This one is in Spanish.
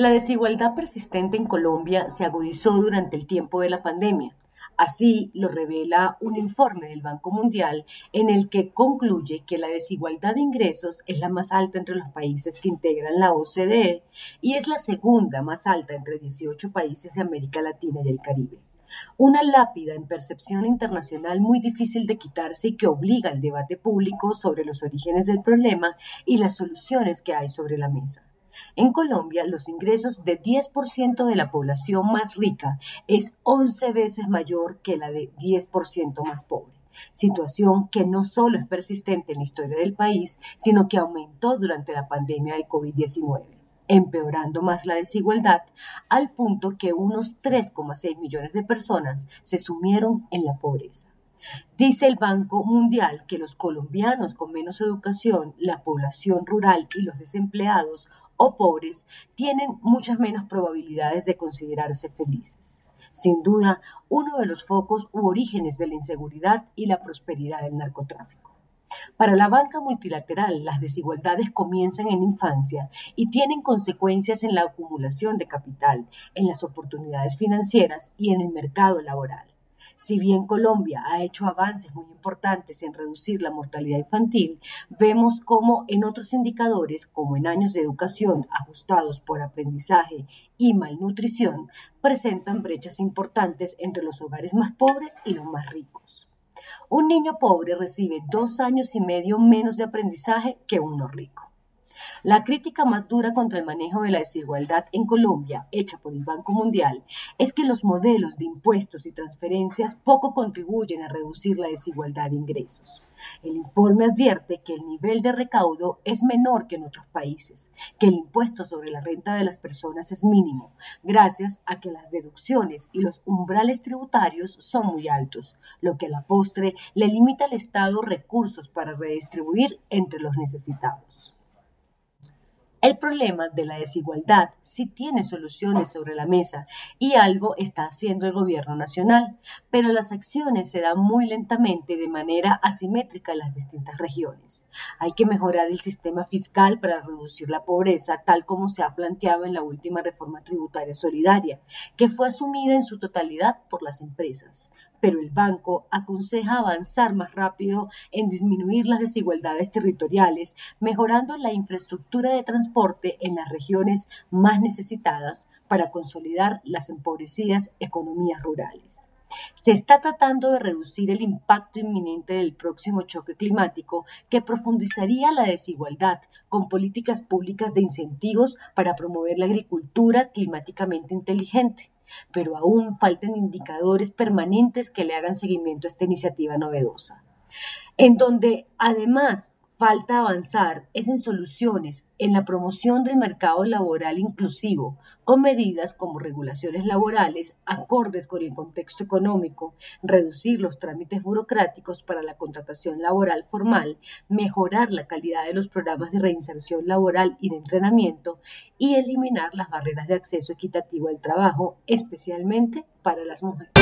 La desigualdad persistente en Colombia se agudizó durante el tiempo de la pandemia. Así lo revela un informe del Banco Mundial en el que concluye que la desigualdad de ingresos es la más alta entre los países que integran la OCDE y es la segunda más alta entre 18 países de América Latina y el Caribe. Una lápida en percepción internacional muy difícil de quitarse y que obliga al debate público sobre los orígenes del problema y las soluciones que hay sobre la mesa. En Colombia, los ingresos de 10% de la población más rica es 11 veces mayor que la de 10% más pobre situación que no solo es persistente en la historia del país, sino que aumentó durante la pandemia del COVID-19, empeorando más la desigualdad al punto que unos 3,6 millones de personas se sumieron en la pobreza. Dice el Banco Mundial que los colombianos con menos educación, la población rural y los desempleados o pobres tienen muchas menos probabilidades de considerarse felices. Sin duda, uno de los focos u orígenes de la inseguridad y la prosperidad del narcotráfico. Para la banca multilateral, las desigualdades comienzan en infancia y tienen consecuencias en la acumulación de capital, en las oportunidades financieras y en el mercado laboral. Si bien Colombia ha hecho avances muy importantes en reducir la mortalidad infantil, vemos como en otros indicadores, como en años de educación ajustados por aprendizaje y malnutrición, presentan brechas importantes entre los hogares más pobres y los más ricos. Un niño pobre recibe dos años y medio menos de aprendizaje que uno rico. La crítica más dura contra el manejo de la desigualdad en Colombia, hecha por el Banco Mundial, es que los modelos de impuestos y transferencias poco contribuyen a reducir la desigualdad de ingresos. El informe advierte que el nivel de recaudo es menor que en otros países, que el impuesto sobre la renta de las personas es mínimo, gracias a que las deducciones y los umbrales tributarios son muy altos, lo que a la postre le limita al Estado recursos para redistribuir entre los necesitados. El problema de la desigualdad sí tiene soluciones sobre la mesa y algo está haciendo el gobierno nacional, pero las acciones se dan muy lentamente de manera asimétrica en las distintas regiones. Hay que mejorar el sistema fiscal para reducir la pobreza, tal como se ha planteado en la última reforma tributaria solidaria, que fue asumida en su totalidad por las empresas pero el banco aconseja avanzar más rápido en disminuir las desigualdades territoriales, mejorando la infraestructura de transporte en las regiones más necesitadas para consolidar las empobrecidas economías rurales. Se está tratando de reducir el impacto inminente del próximo choque climático que profundizaría la desigualdad con políticas públicas de incentivos para promover la agricultura climáticamente inteligente pero aún faltan indicadores permanentes que le hagan seguimiento a esta iniciativa novedosa, en donde además falta avanzar es en soluciones en la promoción del mercado laboral inclusivo, con medidas como regulaciones laborales acordes con el contexto económico, reducir los trámites burocráticos para la contratación laboral formal, mejorar la calidad de los programas de reinserción laboral y de entrenamiento y eliminar las barreras de acceso equitativo al trabajo, especialmente para las mujeres.